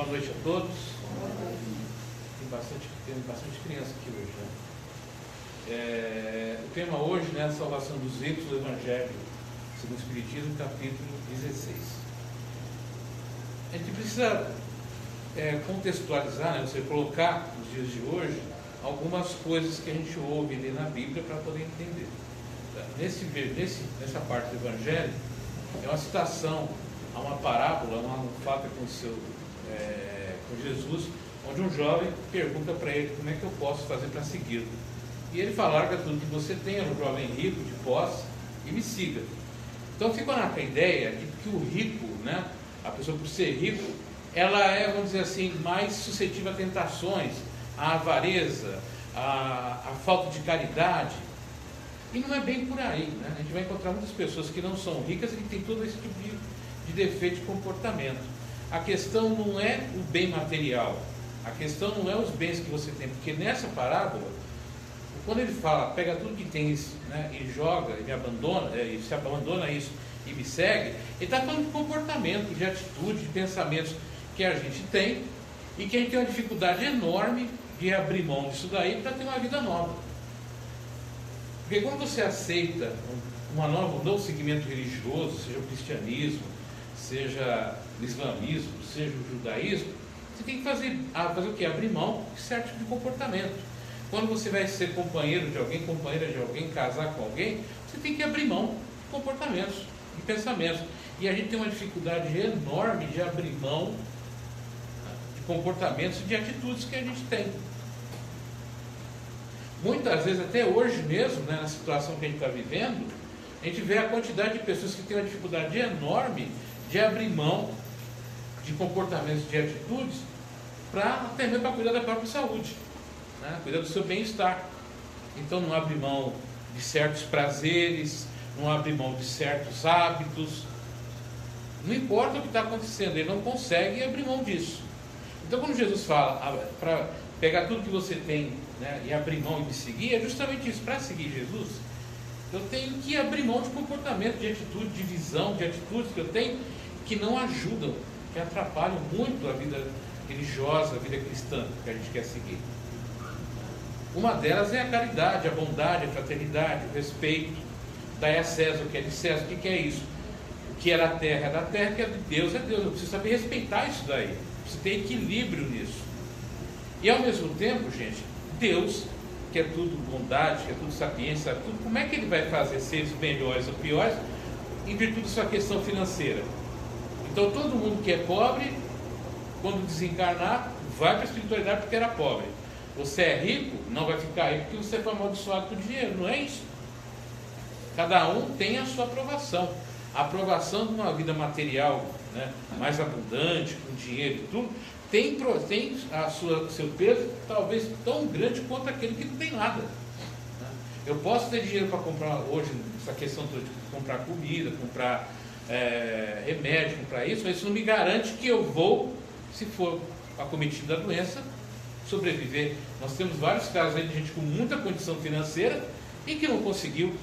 Boa noite a todos. Tem bastante, tem bastante criança aqui hoje. Né? É, o tema hoje né, é a salvação dos ricos do Evangelho, segundo o Espiritismo, capítulo 16. A gente precisa é, contextualizar, né, você colocar nos dias de hoje algumas coisas que a gente ouve ler na Bíblia para poder entender. Nesse, nesse, nessa parte do Evangelho, é uma citação a uma parábola, um fato que aconteceu é, com Jesus, onde um jovem pergunta para ele como é que eu posso fazer para segui-lo. E ele fala, larga tudo que você tem, é um jovem rico, de posse, e me siga. Então ficou na ideia de que o rico, né, a pessoa por ser rico, ela é, vamos dizer assim, mais suscetível a tentações, a avareza, a, a falta de caridade. E não é bem por aí. Né? A gente vai encontrar muitas pessoas que não são ricas e que têm todo esse tipo de, de defeito de comportamento. A questão não é o bem material, a questão não é os bens que você tem, porque nessa parábola, quando ele fala, pega tudo que tem né, e joga, e me abandona, é, e se abandona isso e me segue, ele está falando de comportamento, de atitude, de pensamentos que a gente tem e que a gente tem uma dificuldade enorme de abrir mão disso daí para ter uma vida nova. Porque quando você aceita uma nova, um novo segmento religioso, seja o cristianismo, seja o islamismo, seja o judaísmo, você tem que fazer, ah, fazer o quê? Abrir mão de certo tipo de comportamento. Quando você vai ser companheiro de alguém, companheira de alguém, casar com alguém, você tem que abrir mão de comportamentos, de pensamentos. E a gente tem uma dificuldade enorme de abrir mão de comportamentos e de atitudes que a gente tem. Muitas vezes, até hoje mesmo, né, na situação que a gente está vivendo, a gente vê a quantidade de pessoas que têm uma dificuldade enorme de abrir mão de comportamentos, de atitudes, para até mesmo para cuidar da própria saúde, né? cuidar do seu bem-estar. Então não abre mão de certos prazeres, não abre mão de certos hábitos. Não importa o que está acontecendo, ele não consegue abrir mão disso. Então quando Jesus fala ah, para pegar tudo que você tem né, e abrir mão e me seguir, é justamente isso. Para seguir Jesus, eu tenho que abrir mão de comportamento, de atitude, de visão, de atitudes que eu tenho que não ajudam, que atrapalham muito a vida religiosa, a vida cristã que a gente quer seguir. Uma delas é a caridade, a bondade, a fraternidade, o respeito. Daí a César o que é de César. O que, é isso? O que é da terra é da terra, o que é de Deus é Deus. Eu preciso saber respeitar isso daí. Preciso ter equilíbrio nisso. E ao mesmo tempo, gente, Deus, que é tudo bondade, que é tudo sapiência, tudo, como é que ele vai fazer seres melhores ou piores em virtude da sua questão financeira? Então todo mundo que é pobre, quando desencarnar, vai para a espiritualidade porque era pobre. Você é rico, não vai ficar rico porque você foi amaldiçoado por dinheiro, não é isso? Cada um tem a sua aprovação. A aprovação de uma vida material né, mais abundante, com dinheiro e tudo, tem, tem a sua, seu peso talvez tão grande quanto aquele que não tem nada. Né? Eu posso ter dinheiro para comprar hoje, essa questão de comprar comida, comprar é, remédio para isso, mas isso não me garante que eu vou, se for acometido da doença, sobreviver. Nós temos vários casos aí de gente com muita condição financeira e que não conseguiu.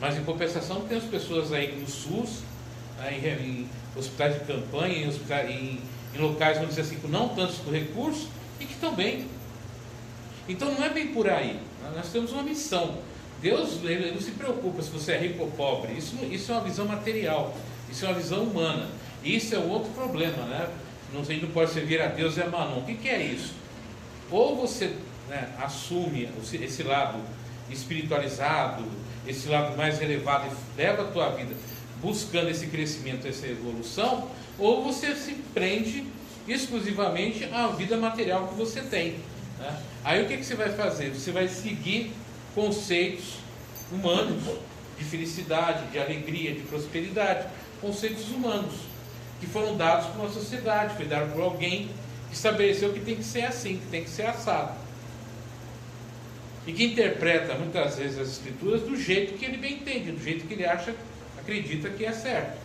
Mas em compensação temos pessoas aí no SUS, né, em, hospitais de campanha, em, em, em locais, vamos dizer assim, com não tantos recursos e que estão bem. Então não é bem por aí. Nós temos uma missão. Deus ele não se preocupa se você é rico ou pobre. Isso, isso é uma visão material. Isso é uma visão humana. Isso é outro problema, né? Não, sei, não pode servir a Deus e a Manon. O que, que é isso? Ou você né, assume esse lado espiritualizado, esse lado mais elevado e leva a tua vida buscando esse crescimento, essa evolução, ou você se prende exclusivamente à vida material que você tem. Né? Aí o que, que você vai fazer? Você vai seguir conceitos humanos de felicidade, de alegria, de prosperidade, conceitos humanos que foram dados por uma sociedade, foi dado por alguém que estabeleceu que tem que ser assim, que tem que ser assado. E que interpreta muitas vezes as escrituras do jeito que ele bem entende, do jeito que ele acha, acredita que é certo.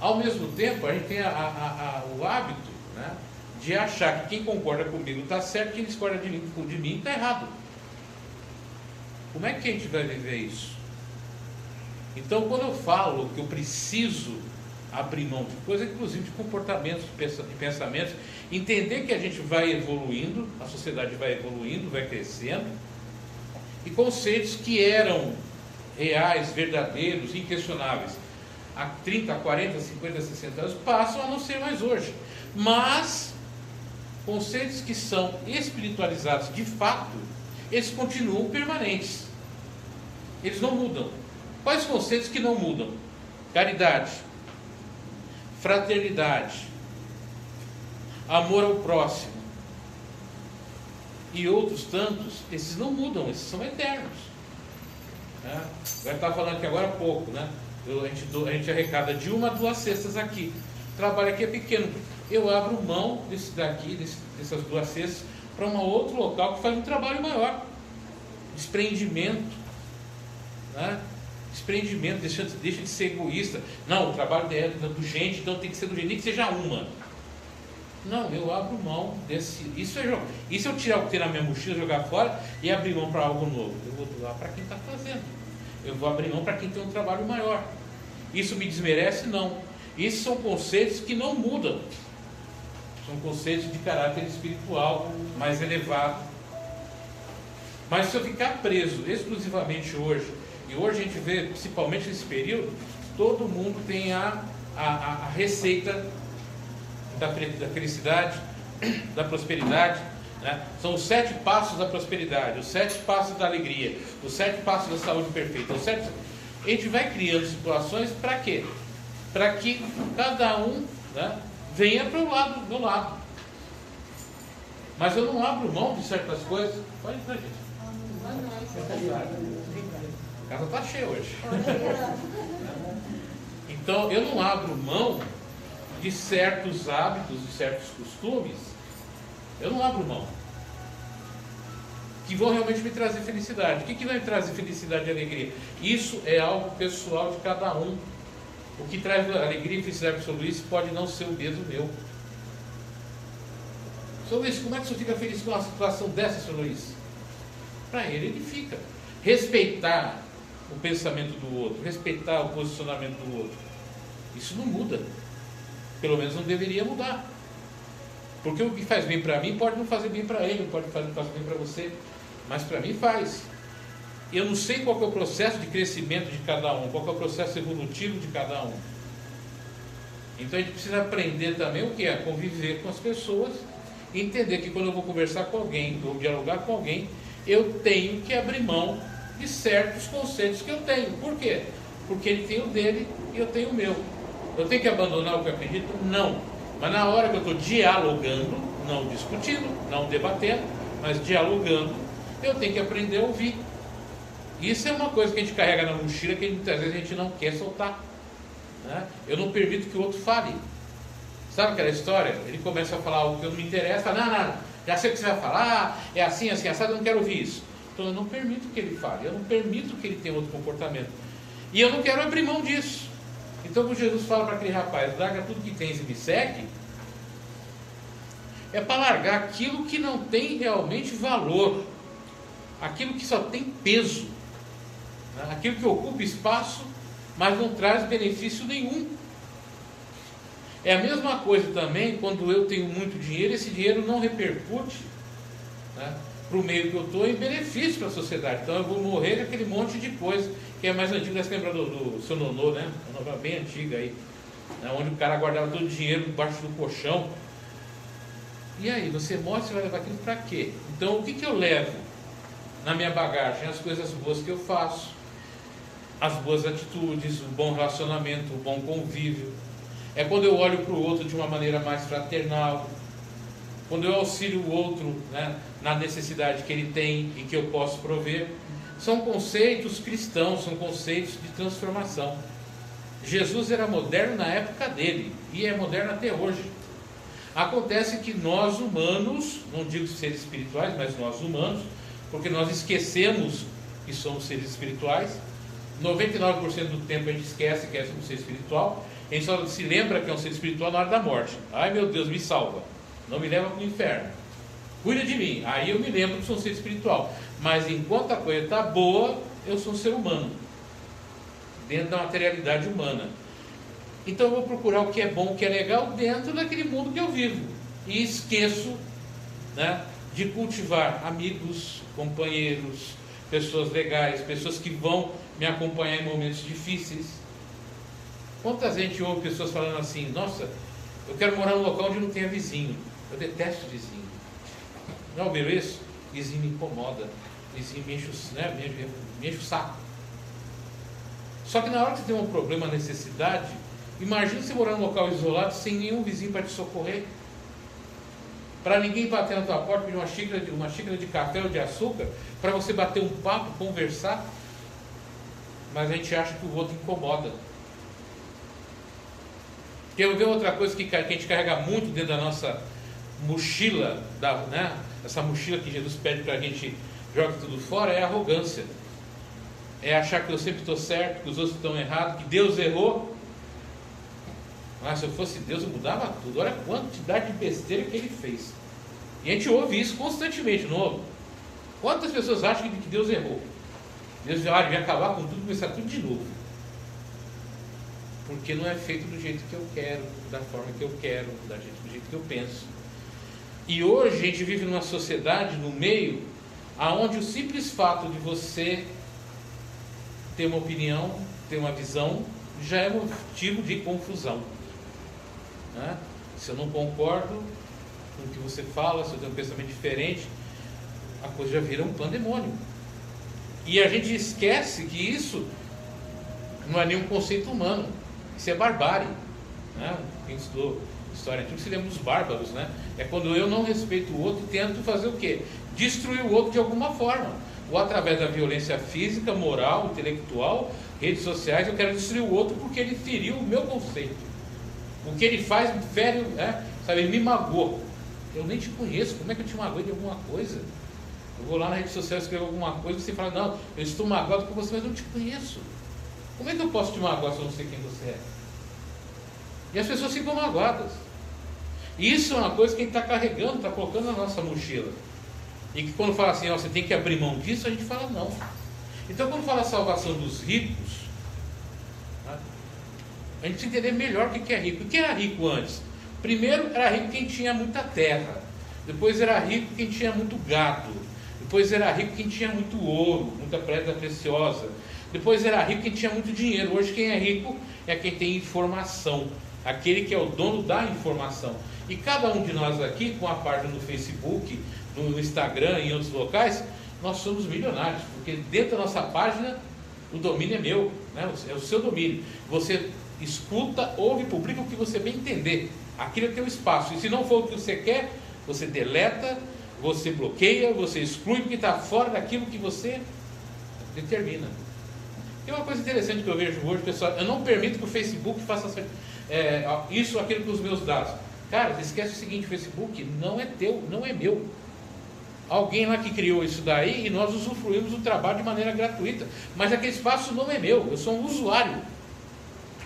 Ao mesmo tempo, a gente tem a, a, a, o hábito né, de achar que quem concorda comigo está certo, quem discorda de mim de mim está errado. Como é que a gente vai viver isso? Então, quando eu falo que eu preciso abrir mão de coisas, inclusive de comportamentos, de pensamentos, entender que a gente vai evoluindo, a sociedade vai evoluindo, vai crescendo, e conceitos que eram reais, verdadeiros, inquestionáveis, há 30, 40, 50, 60 anos, passam a não ser mais hoje. Mas conceitos que são espiritualizados de fato, eles continuam permanentes. Eles não mudam. Quais conceitos que não mudam? Caridade, fraternidade, amor ao próximo e outros tantos, esses não mudam, esses são eternos. Né? Vai estar falando aqui agora há pouco, né? Eu, a, gente, a gente arrecada de uma a duas cestas aqui. O trabalho aqui é pequeno. Eu abro mão desse daqui, desse, dessas duas cestas, para um outro local que faz um trabalho maior. Desprendimento. Né? Desprendimento, deixa, deixa de ser egoísta. Não, o trabalho é do gente, então tem que ser do gente, nem que seja uma. Não, eu abro mão desse. Isso é E se eu tirar o que tem na minha mochila, jogar fora e abrir mão para algo novo? Eu vou doar para quem está fazendo. Eu vou abrir mão para quem tem um trabalho maior. Isso me desmerece? Não. Isso são conceitos que não mudam. São conceitos de caráter espiritual mais elevado. Mas se eu ficar preso exclusivamente hoje, hoje a gente vê, principalmente nesse período, todo mundo tem a, a, a receita da, da felicidade, da prosperidade. Né? São os sete passos da prosperidade, os sete passos da alegria, os sete passos da saúde perfeita. Os sete... A gente vai criando situações para quê? Para que cada um né, venha para o lado, do lado. Mas eu não abro mão de certas coisas. Pode entrar, gente. A casa está cheia hoje. Então eu não abro mão de certos hábitos, de certos costumes, eu não abro mão. Que vão realmente me trazer felicidade. O que, que vai me trazer felicidade e alegria? Isso é algo pessoal de cada um. O que traz alegria e felicidade para o Sr. Luiz pode não ser o mesmo meu. Sr. Luiz, como é que o senhor fica feliz com uma situação dessa, Sr. Luiz? Para ele, ele fica. Respeitar o pensamento do outro, respeitar o posicionamento do outro. Isso não muda. Pelo menos não deveria mudar. Porque o que faz bem para mim pode não fazer bem para ele, pode fazer, fazer bem para você, mas para mim faz. Eu não sei qual é o processo de crescimento de cada um, qual é o processo evolutivo de cada um. Então a gente precisa aprender também o que é conviver com as pessoas, entender que quando eu vou conversar com alguém, ou dialogar com alguém, eu tenho que abrir mão de certos conceitos que eu tenho. Por quê? Porque ele tem o dele e eu tenho o meu. Eu tenho que abandonar o que eu acredito? Não. Mas na hora que eu estou dialogando, não discutindo, não debatendo, mas dialogando, eu tenho que aprender a ouvir. Isso é uma coisa que a gente carrega na mochila que muitas vezes a gente não quer soltar. Né? Eu não permito que o outro fale. Sabe aquela história? Ele começa a falar algo que não me interessa, não, não, já sei o que você vai falar, é assim, assim, assado, eu não quero ouvir isso. Então eu não permito que ele fale, eu não permito que ele tenha outro comportamento. E eu não quero abrir mão disso. Então, quando Jesus fala para aquele rapaz, larga tudo que tens e me segue, é para largar aquilo que não tem realmente valor, aquilo que só tem peso, né? aquilo que ocupa espaço, mas não traz benefício nenhum. É a mesma coisa também quando eu tenho muito dinheiro, esse dinheiro não repercute né, para o meio que eu estou em benefício para a sociedade. Então eu vou morrer com aquele monte de coisa que é mais antigo, você lembra do, do seu nonô, né? Uma novela bem antiga aí, né? onde o cara guardava todo o dinheiro debaixo do colchão. E aí, você mostra e vai levar aquilo para quê? Então, o que, que eu levo na minha bagagem? As coisas boas que eu faço, as boas atitudes, o bom relacionamento, o bom convívio. É quando eu olho para o outro de uma maneira mais fraternal, quando eu auxilio o outro né, na necessidade que ele tem e que eu posso prover são conceitos cristãos, são conceitos de transformação. Jesus era moderno na época dele e é moderno até hoje. Acontece que nós humanos, não digo seres espirituais, mas nós humanos, porque nós esquecemos que somos seres espirituais, 99% do tempo a gente esquece que é um ser espiritual, a gente só se lembra que é um ser espiritual na hora da morte. Ai meu Deus, me salva, não me leva para o inferno, cuida de mim. Aí eu me lembro que sou um ser espiritual. Mas enquanto a coisa está boa, eu sou um ser humano, dentro da materialidade humana. Então eu vou procurar o que é bom, o que é legal dentro daquele mundo que eu vivo. E esqueço né, de cultivar amigos, companheiros, pessoas legais, pessoas que vão me acompanhar em momentos difíceis. Quantas gente ouve pessoas falando assim, nossa, eu quero morar num local onde não tenha vizinho. Eu detesto vizinho. Ouviram isso? Vizinho me incomoda. Vizinho me enche, né, me, me enche o saco. Só que na hora que você tem um problema, necessidade, imagine você morar num local isolado sem nenhum vizinho para te socorrer. Para ninguém bater na tua porta pedir uma xícara de, uma xícara de café ou de açúcar, para você bater um papo, conversar. Mas a gente acha que o outro incomoda. Quer ver outra coisa que, que a gente carrega muito dentro da nossa mochila, da, né? essa mochila que Jesus pede para a gente jogar tudo fora, é arrogância. É achar que eu sempre estou certo, que os outros estão errados, que Deus errou. Mas se eu fosse Deus, eu mudava tudo. Olha a quantidade de besteira que ele fez. E a gente ouve isso constantemente, ouve? Quantas pessoas acham que Deus errou? Deus vai acabar com tudo, começar tudo de novo porque não é feito do jeito que eu quero, da forma que eu quero, da jeito, do jeito que eu penso. E hoje a gente vive numa sociedade, no meio, aonde o simples fato de você ter uma opinião, ter uma visão, já é motivo de confusão. Né? Se eu não concordo com o que você fala, se eu tenho um pensamento diferente, a coisa já vira um pandemônio. E a gente esquece que isso não é nenhum conceito humano. Isso é barbárie. Né? Quem estudou história antiga se lembra dos bárbaros, né? É quando eu não respeito o outro e tento fazer o quê? Destruir o outro de alguma forma. Ou através da violência física, moral, intelectual, redes sociais, eu quero destruir o outro porque ele feriu o meu conceito. O que ele faz me fere, né? sabe, ele me magoou. Eu nem te conheço, como é que eu te magoei de alguma coisa? Eu vou lá na rede social escrever alguma coisa e você fala, não, eu estou magoado com você, mas eu não te conheço. Como é que eu posso te magoar se eu não sei quem você é? E as pessoas ficam magoadas. Isso é uma coisa que a gente está carregando, está colocando na nossa mochila. E que quando fala assim, ó, você tem que abrir mão disso, a gente fala não. Então quando fala salvação dos ricos, tá? a gente precisa entender melhor o que é rico. O que era rico antes? Primeiro era rico quem tinha muita terra. Depois era rico quem tinha muito gado. Depois era rico quem tinha muito ouro, muita pedra preciosa. Depois era rico quem tinha muito dinheiro. Hoje quem é rico é quem tem informação, aquele que é o dono da informação. E cada um de nós aqui, com a página no Facebook, no Instagram e em outros locais, nós somos milionários, porque dentro da nossa página o domínio é meu, né? é o seu domínio. Você escuta, ouve, publica o que você bem entender. Aquilo é teu espaço. E se não for o que você quer, você deleta, você bloqueia, você exclui, porque está fora daquilo que você determina. Tem uma coisa interessante que eu vejo hoje, pessoal. Eu não permito que o Facebook faça é, isso aquilo com os meus dados. Cara, esquece o seguinte: o Facebook não é teu, não é meu. Alguém lá que criou isso daí e nós usufruímos do trabalho de maneira gratuita. Mas aquele espaço não é meu, eu sou um usuário.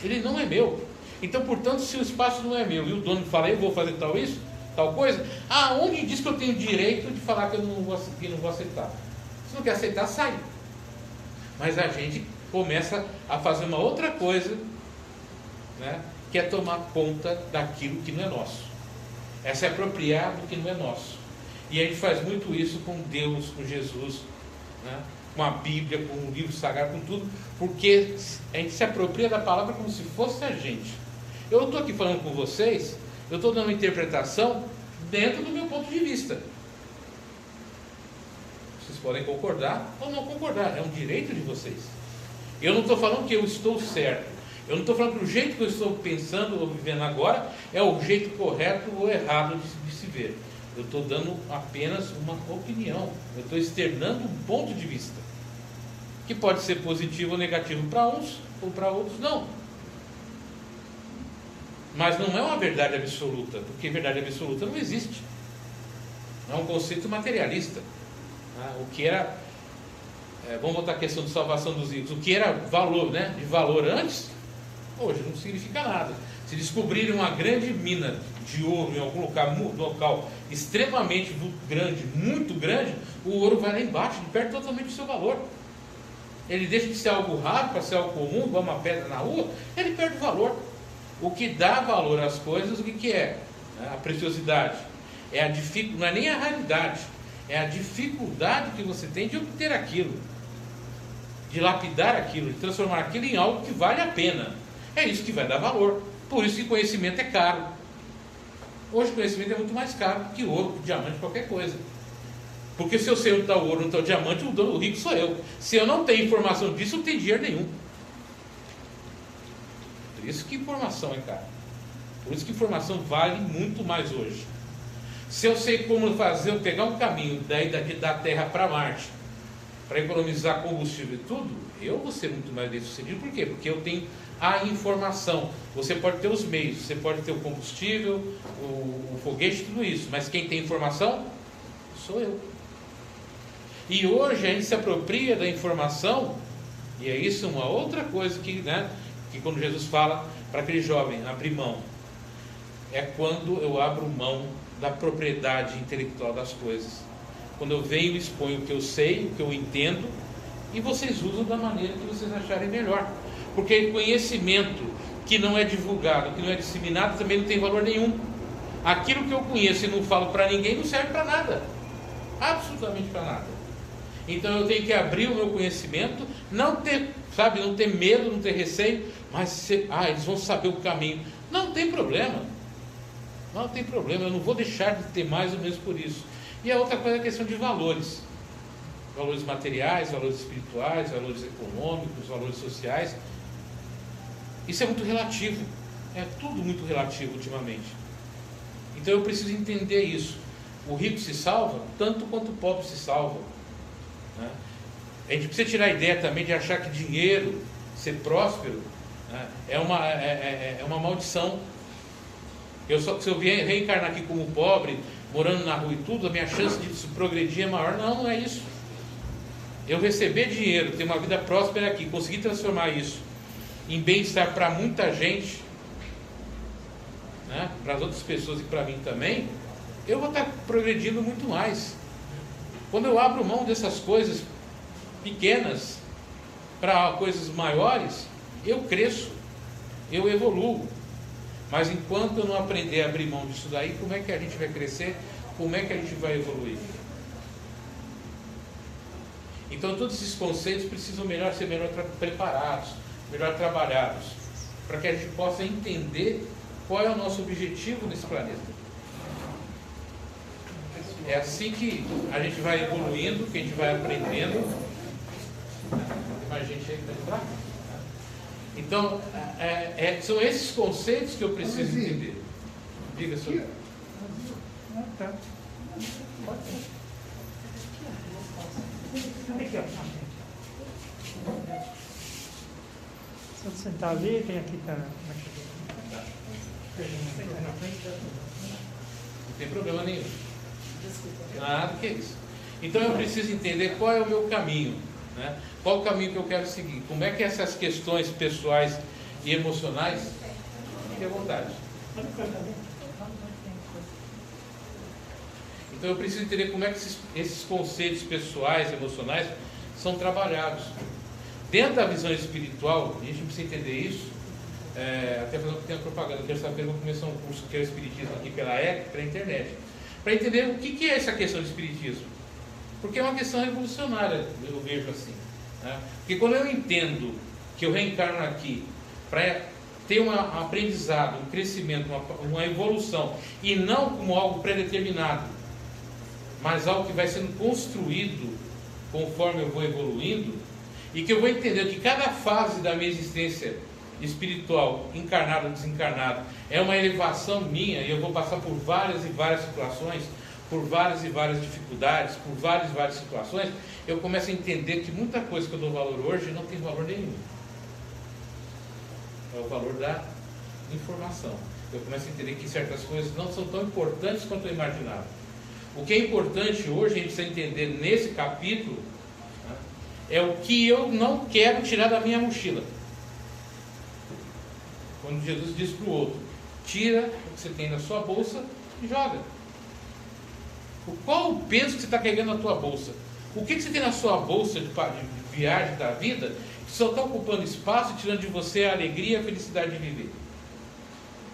Ele não é meu. Então, portanto, se o espaço não é meu e o dono fala, eu vou fazer tal isso, tal coisa, aonde diz que eu tenho direito de falar que eu não vou, que não vou aceitar? Se não quer aceitar, sai. Mas a gente começa a fazer uma outra coisa, né, que é tomar conta daquilo que não é nosso. É se apropriar do que não é nosso. E a gente faz muito isso com Deus, com Jesus, né, com a Bíblia, com o livro sagrado, com tudo, porque a gente se apropria da palavra como se fosse a gente. Eu estou aqui falando com vocês, eu estou dando uma interpretação dentro do meu ponto de vista. Vocês podem concordar ou não concordar, é um direito de vocês. Eu não estou falando que eu estou certo. Eu não estou falando que o jeito que eu estou pensando ou vivendo agora é o jeito correto ou errado de, se ver. Eu estou dando apenas uma opinião. Eu estou externando um ponto de vista. Que pode ser positivo ou negativo para uns ou para outros não. Mas não é uma verdade absoluta, porque verdade absoluta não existe. É um conceito materialista. Né? O que era é, vamos voltar à questão de salvação dos ricos, o que era valor, né, de valor antes, hoje não significa nada. Se descobrirem uma grande mina de ouro em algum local, extremamente grande, muito grande, o ouro vai lá embaixo, ele perde totalmente o seu valor. Ele deixa de ser algo raro para ser algo comum, igual uma pedra na rua, ele perde o valor. O que dá valor às coisas, o que, que é? A preciosidade. É a dific... Não é nem a raridade, é a dificuldade que você tem de obter aquilo, de lapidar aquilo, de transformar aquilo em algo que vale a pena. É isso que vai dar valor. Por isso que conhecimento é caro. Hoje conhecimento é muito mais caro que ouro, diamante, qualquer coisa. Porque se eu sei onde está o ouro, onde está o diamante, o dono rico sou eu. Se eu não tenho informação disso, eu não tenho dinheiro nenhum. Por isso que informação é cara. Por isso que informação vale muito mais hoje. Se eu sei como fazer, eu pegar um caminho daí daqui da Terra para Marte, para economizar combustível e tudo, eu vou ser muito mais bem sucedido. Por quê? Porque eu tenho a informação. Você pode ter os meios, você pode ter o combustível, o, o foguete, tudo isso. Mas quem tem informação sou eu. E hoje a gente se apropria da informação, e é isso uma outra coisa que, né, que quando Jesus fala para aquele jovem abrir mão, é quando eu abro mão da propriedade intelectual das coisas. Quando eu venho e exponho o que eu sei, o que eu entendo, e vocês usam da maneira que vocês acharem melhor. Porque conhecimento que não é divulgado, que não é disseminado, também não tem valor nenhum. Aquilo que eu conheço e não falo para ninguém não serve para nada. Absolutamente para nada. Então eu tenho que abrir o meu conhecimento, não ter, sabe, não ter medo, não ter receio, mas ah, eles vão saber o caminho. Não tem problema. Não tem problema, eu não vou deixar de ter mais ou menos por isso. E a outra coisa é a questão de valores. Valores materiais, valores espirituais, valores econômicos, valores sociais. Isso é muito relativo. É tudo muito relativo ultimamente. Então eu preciso entender isso. O rico se salva tanto quanto o pobre se salva. Né? A gente precisa tirar a ideia também de achar que dinheiro, ser próspero, né? é, uma, é, é, é, uma maldição. Eu só, se eu vier reencarnar aqui como pobre, morando na rua e tudo, a minha chance de progredir é maior. Não, não é isso. Eu receber dinheiro, ter uma vida próspera aqui, conseguir transformar isso em bem-estar para muita gente, né? para as outras pessoas e para mim também, eu vou estar progredindo muito mais. Quando eu abro mão dessas coisas pequenas para coisas maiores, eu cresço, eu evoluo. Mas enquanto eu não aprender a abrir mão disso daí, como é que a gente vai crescer? Como é que a gente vai evoluir? Então todos esses conceitos precisam melhor ser melhor preparados, melhor trabalhados, para que a gente possa entender qual é o nosso objetivo nesse planeta. É assim que a gente vai evoluindo, que a gente vai aprendendo. Tem mais gente aí para entrar? Então, é, é, são esses conceitos que eu preciso entender. Diga, senhor. Ah, tá. Se eu sentar ali, tem aqui para. Não tem problema nenhum. Nada que é isso. Então eu preciso entender qual é o meu caminho. Né? Qual o caminho que eu quero seguir? Como é que essas questões pessoais e emocionais. Fique à vontade. Então eu preciso entender como é que esses, esses conceitos pessoais, emocionais, são trabalhados. Dentro da visão espiritual, a gente precisa entender isso. É, até fazer um pequena propaganda. Terça-feira vou começar um curso que é o Espiritismo aqui pela EC, pela internet para entender o que, que é essa questão do espiritismo. Porque é uma questão revolucionária, eu vejo assim. Né? Porque quando eu entendo que eu reencarno aqui para ter um aprendizado, um crescimento, uma, uma evolução, e não como algo predeterminado, mas algo que vai sendo construído conforme eu vou evoluindo, e que eu vou entender que cada fase da minha existência espiritual, encarnado ou desencarnado, é uma elevação minha e eu vou passar por várias e várias situações, por várias e várias dificuldades, por várias e várias situações, eu começo a entender que muita coisa que eu dou valor hoje não tem valor nenhum. É o valor da informação. Eu começo a entender que certas coisas não são tão importantes quanto eu imaginava. O que é importante hoje a gente precisa entender nesse capítulo é o que eu não quero tirar da minha mochila. Quando Jesus diz para o outro: tira o que você tem na sua bolsa e joga. Qual o peso que você está carregando na tua bolsa? O que, que você tem na sua bolsa de, de viagem da vida que só está ocupando espaço e tirando de você a alegria e a felicidade de viver?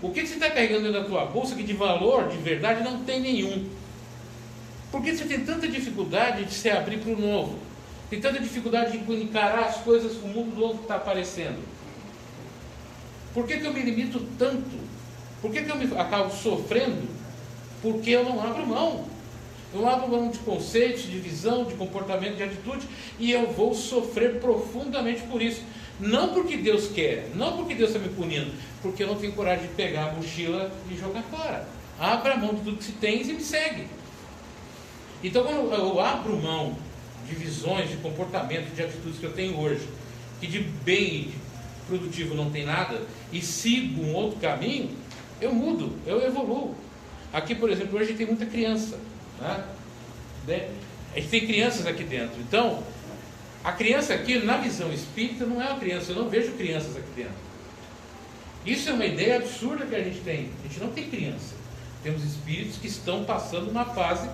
O que você está carregando da tua bolsa que de valor, de verdade, não tem nenhum? Por que você tem tanta dificuldade de se abrir para o novo? Tem tanta dificuldade de encarar as coisas, o mundo novo que está aparecendo? Por que, que eu me limito tanto? Por que, que eu me acabo sofrendo? Porque eu não abro mão. Eu abro mão de conceitos, de visão, de comportamento, de atitude, e eu vou sofrer profundamente por isso. Não porque Deus quer, não porque Deus está me punindo, porque eu não tenho coragem de pegar a mochila e jogar fora. Abra mão de tudo que se tem e me segue. Então, quando eu abro mão de visões, de comportamento, de atitudes que eu tenho hoje, que de bem e de produtivo não tem nada, e sigo um outro caminho, eu mudo, eu evoluo. Aqui, por exemplo, hoje tem muita criança. Né? né? A gente tem crianças aqui dentro. Então, a criança aqui, na visão espírita, não é uma criança. Eu não vejo crianças aqui dentro. Isso é uma ideia absurda que a gente tem. A gente não tem criança. Temos espíritos que estão passando uma fase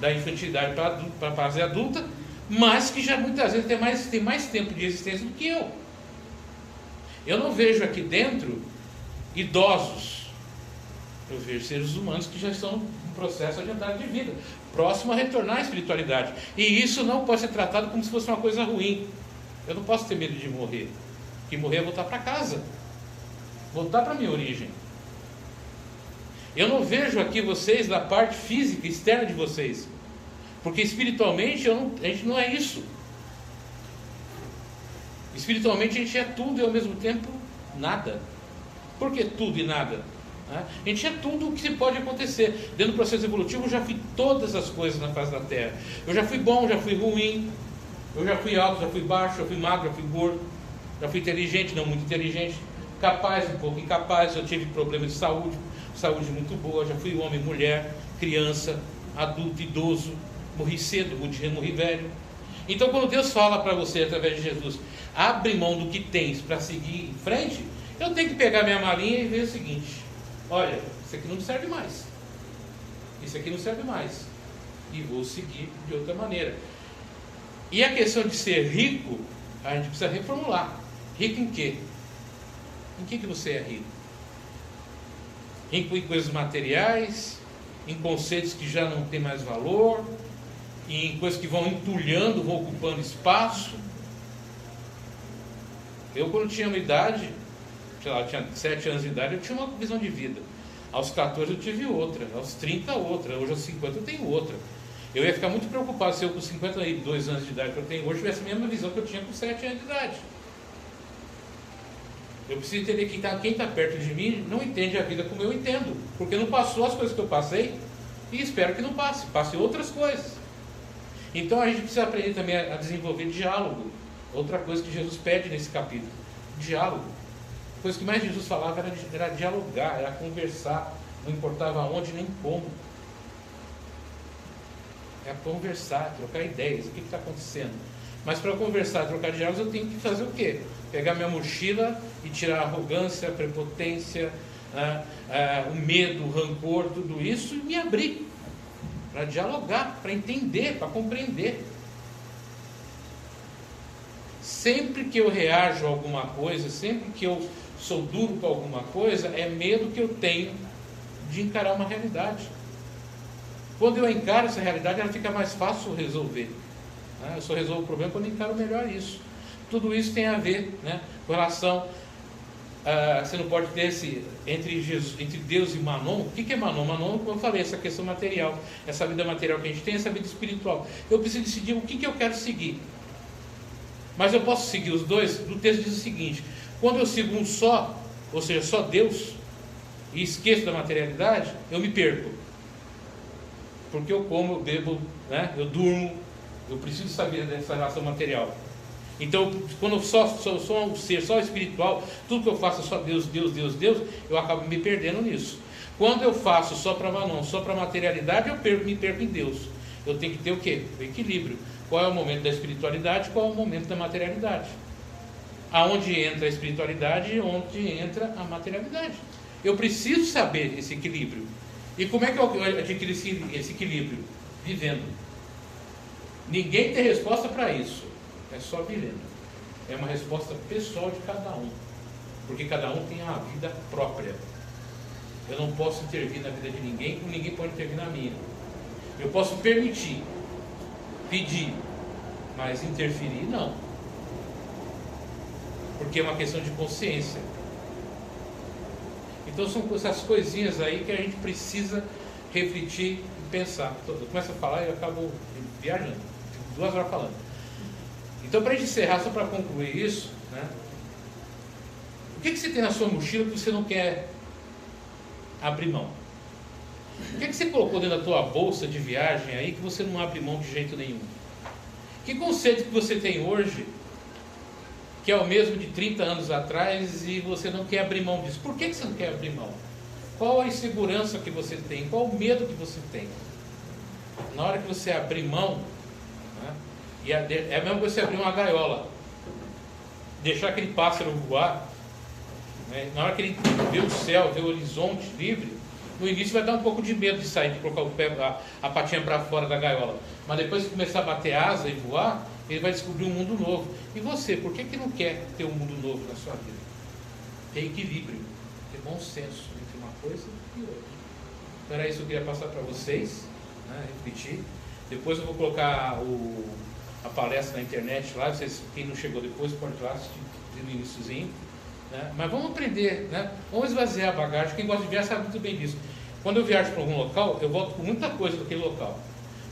da infantilidade para a fase adulta, mas que já muitas vezes tem mais, tem mais tempo de existência do que eu. Eu não vejo aqui dentro idosos. Eu vejo seres humanos que já estão em processo adiantado de vida, próximo a retornar à espiritualidade. E isso não pode ser tratado como se fosse uma coisa ruim. Eu não posso ter medo de morrer. Que morrer é voltar para casa, voltar para a minha origem. Eu não vejo aqui vocês da parte física externa de vocês, porque espiritualmente não, a gente não é isso. Espiritualmente a gente é tudo e ao mesmo tempo nada. Por que tudo e nada? Né? A gente é tudo o que pode acontecer. Dentro do processo evolutivo, eu já fui todas as coisas na face da Terra. Eu já fui bom, já fui ruim. Eu já fui alto, já fui baixo, já fui magro, já fui gordo. Já fui inteligente, não muito inteligente. Capaz, um pouco incapaz. Eu tive problemas de saúde, saúde muito boa. Já fui homem, mulher, criança, adulto, idoso. Morri cedo, morri velho. Então, quando Deus fala para você através de Jesus, abre mão do que tens para seguir em frente, eu tenho que pegar minha malinha e ver o seguinte: olha, isso aqui não serve mais. Isso aqui não serve mais. E vou seguir de outra maneira. E a questão de ser rico, a gente precisa reformular. Rico em quê? Em que, que você é rico? Rico em coisas materiais, em conceitos que já não têm mais valor, em coisas que vão entulhando, vão ocupando espaço. Eu, quando tinha uma idade, sei lá, tinha 7 anos de idade, eu tinha uma visão de vida. Aos 14 eu tive outra, aos 30 outra, hoje aos 50 eu tenho outra. Eu ia ficar muito preocupado se eu com 52 anos de idade que eu tenho hoje tivesse a mesma visão que eu tinha com 7 anos de idade. Eu preciso entender que tá, quem está perto de mim não entende a vida como eu entendo, porque não passou as coisas que eu passei e espero que não passe, passe outras coisas. Então a gente precisa aprender também a desenvolver diálogo, outra coisa que Jesus pede nesse capítulo: diálogo. A coisa que mais Jesus falava era, era dialogar, era conversar, não importava onde nem como. É conversar, trocar ideias, o que está acontecendo. Mas para conversar, trocar diálogos, eu tenho que fazer o quê? Pegar minha mochila e tirar a arrogância, a prepotência, ah, ah, o medo, o rancor, tudo isso e me abrir para dialogar, para entender, para compreender. Sempre que eu reajo a alguma coisa, sempre que eu sou duro com alguma coisa, é medo que eu tenho de encarar uma realidade. Quando eu encaro essa realidade, ela fica mais fácil resolver. Né? Eu só resolvo o problema quando encaro melhor isso. Tudo isso tem a ver né, com relação. Uh, você não pode ter esse entre, Jesus, entre Deus e Manon. O que, que é Manon? Manon, como eu falei, essa questão material, essa vida material que a gente tem, essa vida espiritual. Eu preciso decidir o que, que eu quero seguir. Mas eu posso seguir os dois? O texto diz o seguinte: quando eu sigo um só, ou seja, só Deus, e esqueço da materialidade, eu me perco. Porque eu como, eu bebo, né? eu durmo, eu preciso saber dessa relação material. Então, quando eu só sou, um ser só espiritual, tudo que eu faço é só Deus, Deus, Deus, Deus, eu acabo me perdendo nisso. Quando eu faço só para Manon, só para materialidade, eu perco, me perco em Deus. Eu tenho que ter o quê? O equilíbrio. Qual é o momento da espiritualidade, qual é o momento da materialidade aonde entra a espiritualidade e onde entra a materialidade. Eu preciso saber esse equilíbrio. E como é que eu adquiro esse, esse equilíbrio? Vivendo. Ninguém tem resposta para isso. É só vivendo. É uma resposta pessoal de cada um. Porque cada um tem uma vida própria. Eu não posso intervir na vida de ninguém, como ninguém pode intervir na minha. Eu posso permitir, pedir, mas interferir não. Porque é uma questão de consciência. Então são essas coisinhas aí que a gente precisa refletir e pensar. Eu começo a falar e eu acabo viajando. Fico duas horas falando. Então, para a gente encerrar, só para concluir isso, né? o que, que você tem na sua mochila que você não quer abrir mão? O que, que você colocou dentro da tua bolsa de viagem aí que você não abre mão de jeito nenhum? Que conceito que você tem hoje que é o mesmo de 30 anos atrás e você não quer abrir mão disso? Por que, que você não quer abrir mão? Qual a insegurança que você tem? Qual o medo que você tem? Na hora que você abrir mão, né, e é a mesma coisa você abrir uma gaiola, deixar aquele pássaro voar, né, na hora que ele vê o céu, vê o horizonte livre, no início vai dar um pouco de medo de sair, de colocar o pé, a, a patinha para fora da gaiola. Mas depois que começar a bater asa e voar, ele vai descobrir um mundo novo. E você, por que, que não quer ter um mundo novo na sua vida? Ter equilíbrio, ter bom senso entre uma coisa e outra. Então era isso que eu queria passar para vocês, né, repetir. Depois eu vou colocar o, a palestra na internet lá, vocês, quem não chegou depois pode ir lá assistir no iníciozinho. Né? Mas vamos aprender, né? vamos esvaziar a bagagem. Quem gosta de viajar sabe muito bem disso. Quando eu viajo para algum local, eu volto com muita coisa daquele local.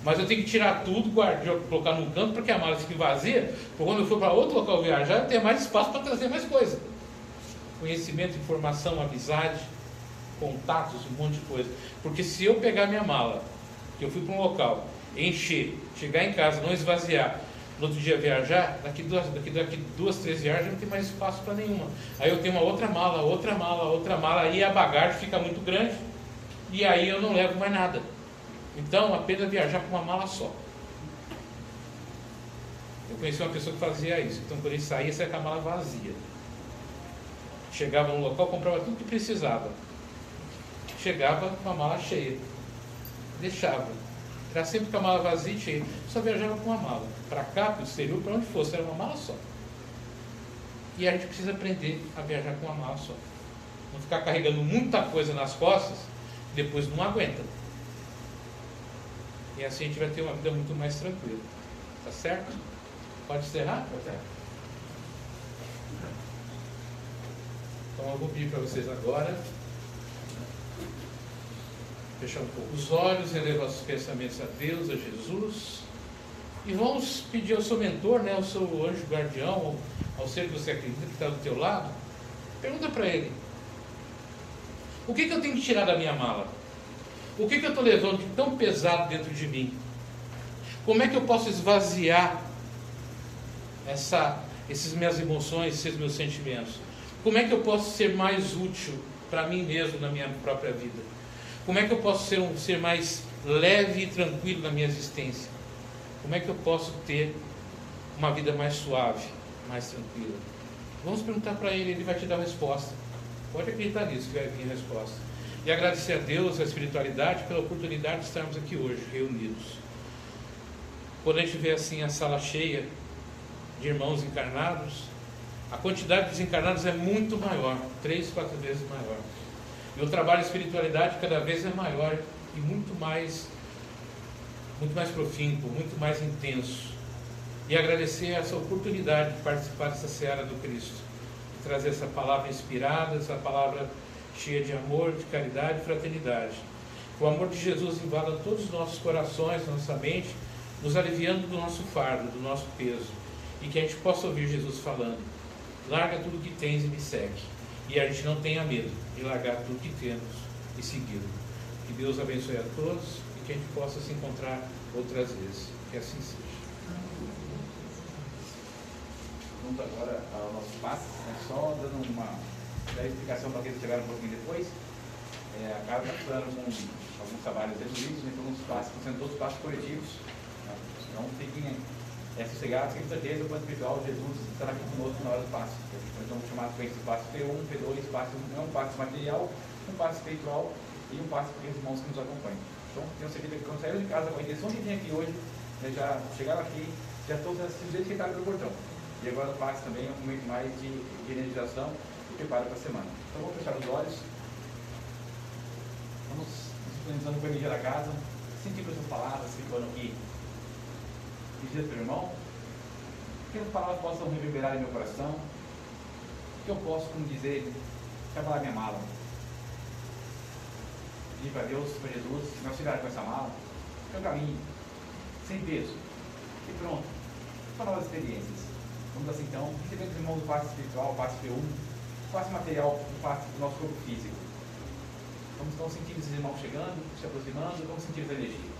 Mas eu tenho que tirar tudo, guardar, colocar num canto, porque a mala fica vazia. Porque quando eu for para outro local viajar, eu tenho mais espaço para trazer mais coisa. Conhecimento, informação, amizade, contatos, um monte de coisa. Porque se eu pegar minha mala, que eu fui para um local, encher, chegar em casa, não esvaziar, no outro dia viajar, daqui duas, daqui, daqui duas três viagens não tem mais espaço para nenhuma. Aí eu tenho uma outra mala, outra mala, outra mala, aí a bagagem fica muito grande e aí eu não levo mais nada. Então, apenas viajar com uma mala só. Eu conheci uma pessoa que fazia isso. Então, quando ele saía, saía com a mala vazia. Chegava no local, comprava tudo que precisava. Chegava com a mala cheia. Deixava. Era sempre com a mala vazia e cheia. Só viajava com uma mala. Para cá, para o exterior, para onde fosse, era uma mala só. E a gente precisa aprender a viajar com uma mala só. Não ficar carregando muita coisa nas costas, depois não aguenta. E assim a gente vai ter uma vida muito mais tranquila. Tá certo? Pode encerrar? Pode. Então eu vou pedir para vocês agora fechar um pouco os olhos, elevar os pensamentos a Deus, a Jesus. E vamos pedir ao seu mentor, né, ao seu anjo guardião, ao, ser que você acredita que está do teu lado. Pergunta para ele: O que, que eu tenho que tirar da minha mala? O que, que eu estou levando de tão pesado dentro de mim? Como é que eu posso esvaziar essa, essas minhas emoções, esses meus sentimentos? Como é que eu posso ser mais útil para mim mesmo na minha própria vida? Como é que eu posso ser, um, ser mais leve e tranquilo na minha existência? Como é que eu posso ter uma vida mais suave, mais tranquila? Vamos perguntar para ele, ele vai te dar a resposta. Pode acreditar nisso que vai vir a resposta. E agradecer a Deus, a espiritualidade, pela oportunidade de estarmos aqui hoje, reunidos. Quando a gente vê assim a sala cheia de irmãos encarnados, a quantidade de desencarnados é muito maior, três, quatro vezes maior. O trabalho de espiritualidade cada vez é maior e muito mais, muito mais profundo, muito mais intenso. E agradecer essa oportunidade de participar dessa seara do Cristo, de trazer essa palavra inspirada, essa palavra cheia de amor, de caridade e fraternidade. Que o amor de Jesus invada todos os nossos corações, nossa mente, nos aliviando do nosso fardo, do nosso peso. E que a gente possa ouvir Jesus falando: larga tudo que tens e me segue. E a gente não tenha medo de largar tudo que temos e segui-lo. Que Deus abençoe a todos e que a gente possa se encontrar outras vezes. Que assim seja. Vamos agora ao nosso passe, né? só dando uma da explicação para aqueles que chegaram um pouquinho depois. É, a casa está com alguns trabalhos reduzidos, então os passos sendo todos passos coletivos. Tá? Então fiquem é, sossegados, com certeza o plano espiritual, Jesus estará aqui conosco na hora do passo. Então vamos chamar esse passo P1, P2, passo, não um passo material, um passo espiritual e um passo para os irmãos que nos acompanham. Então tenho certeza que quando saíram de casa com a intenção que tem aqui hoje, né, já chegaram aqui, já estão assistindo jeito que está pelo portão. E agora o passo também é um momento mais de, de energização prepara para a semana. Então vamos fechar os olhos. Vamos nos sintonizando com a energia da casa, sentindo essas palavras que foram aqui dirigidas pelo irmão. Que as palavras possam reverberar em meu coração. Que eu possa, como dizer, trabalhar minha mala. Pedir para Deus, para Jesus, me auxiliar com essa mala. Que eu caminhe, sem peso. E pronto. Para novas experiências. Vamos assim então, recebendo os irmãos do passe espiritual, passe P1, passe material, passe do nosso corpo físico. Vamos então sentindo esses irmãos chegando, se aproximando, vamos sentir essa energia.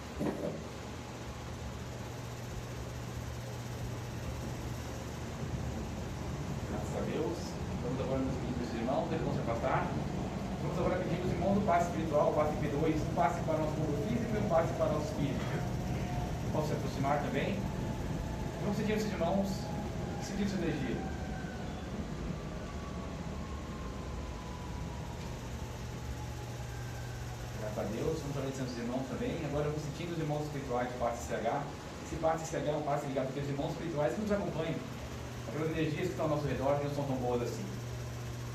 Graças a Deus. Vamos agora nos pedir os irmãos, eles vão se afastar. Vamos agora pedir os irmãos do passe espiritual, o passe P2, um passe para o nosso corpo físico e um passe para o nosso espírito. Vão se aproximar também. Vamos sentir esses irmãos, sentir essa energia. Graças a Deus, vamos agradecendo os irmãos também. Agora vamos sentindo os irmãos espirituais do passe CH. Esse passe CH é um passe ligado para os irmãos espirituais que nos acompanham. Aquelas energias que estão ao nosso redor não são tão boas assim.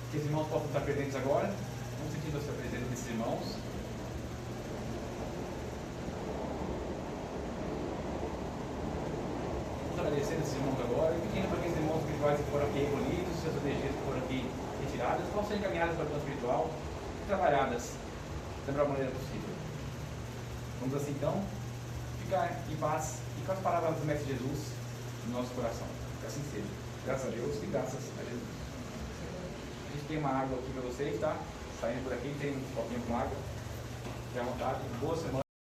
Que os irmãos possam estar presentes agora. Vamos sentindo a sua presença desses irmãos. Esses irmãos agora e pedindo para que esses irmãos espirituais que foram aqui recolhidos, suas energias que foram aqui retiradas, possam ser encaminhadas para o plano espiritual e trabalhadas da melhor maneira possível. Vamos assim então ficar em paz e com as palavras do Mestre Jesus no nosso coração. Que assim seja. Graças a Deus e graças a Jesus. A gente tem uma água aqui para vocês, tá? Saindo por aqui, tem um copinho com água. Fique à vontade. Boa semana.